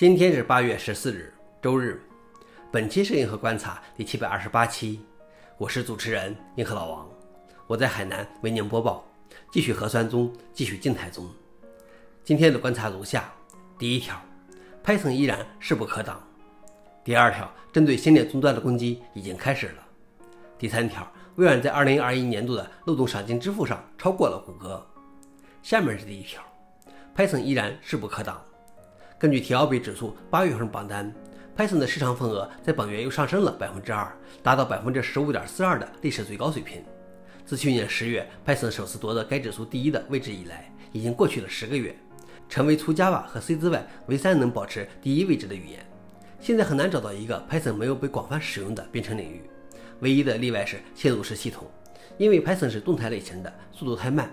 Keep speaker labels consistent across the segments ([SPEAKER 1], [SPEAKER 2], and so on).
[SPEAKER 1] 今天是八月十四日，周日。本期是银河观察第七百二十八期，我是主持人银河老王，我在海南为您播报。继续核酸中，继续静态中。今天的观察如下：第一条，Python 依然势不可挡；第二条，针对先链终端的攻击已经开始了；第三条，微软在二零二一年度的漏洞赏金支付上超过了谷歌。下面是第一条，Python 依然势不可挡。根据 TLB 指数八月份榜单，Python 的市场份额在本月又上升了百分之二，达到百分之十五点四二的历史最高水平。自去年十月 Python 首次夺得该指数第一的位置以来，已经过去了十个月，成为除 Java 和 C 之外唯三能保持第一位置的语言。现在很难找到一个 Python 没有被广泛使用的编程领域，唯一的例外是嵌入式系统，因为 Python 是动态类型的，速度太慢。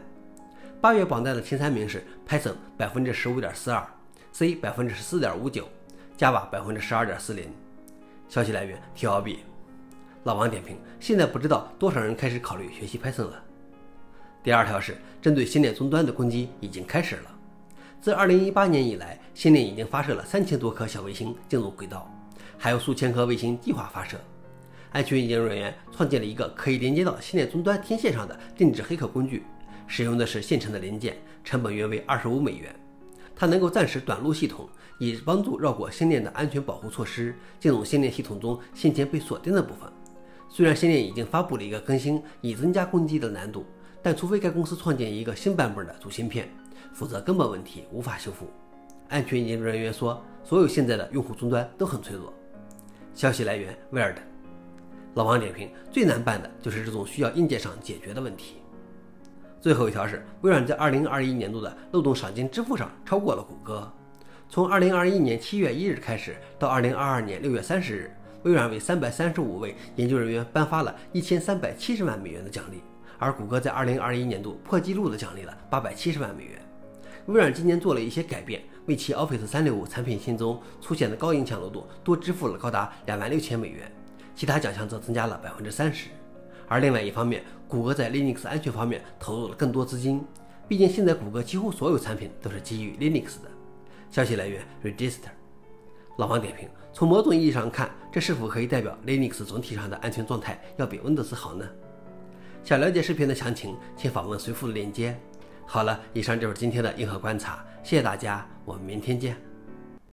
[SPEAKER 1] 八月榜单的前三名是 Python 百分之十五点四二。C 百分之十四点五九，Java 百分之十二点四零。消息来源：TLB。老王点评：现在不知道多少人开始考虑学习 Python 了。第二条是针对星链终端的攻击已经开始了。自二零一八年以来，星链已经发射了三千多颗小卫星进入轨道，还有数千颗卫星计划发射。安全研究人员创建了一个可以连接到星链终端天线上的定制黑客工具，使用的是现成的零件，成本约为二十五美元。它能够暂时短路系统，以帮助绕过星链的安全保护措施，进入星链系统中先前被锁定的部分。虽然星链已经发布了一个更新，以增加攻击的难度，但除非该公司创建一个新版本的主芯片，否则根本问题无法修复。安全研究人员说，所有现在的用户终端都很脆弱。消息来源：Weird。老王点评：最难办的就是这种需要硬件上解决的问题。最后一条是，微软在二零二一年度的漏洞赏金支付上超过了谷歌。从二零二一年七月一日开始到二零二二年六月三十日，微软为三百三十五位研究人员颁发了一千三百七十万美元的奖励，而谷歌在二零二一年度破纪录的奖励了八百七十万美元。微软今年做了一些改变，为其 Office 三六五产品线中出现的高影响漏洞多支付了高达两万六千美元，其他奖项则增加了百分之三十。而另外一方面，谷歌在 Linux 安全方面投入了更多资金，毕竟现在谷歌几乎所有产品都是基于 Linux 的。消息来源：Register。老王点评：从某种意义上看，这是否可以代表 Linux 总体上的安全状态要比 Windows 好呢？想了解视频的详情，请访问随附的链接。好了，以上就是今天的硬核观察，谢谢大家，我们明天见。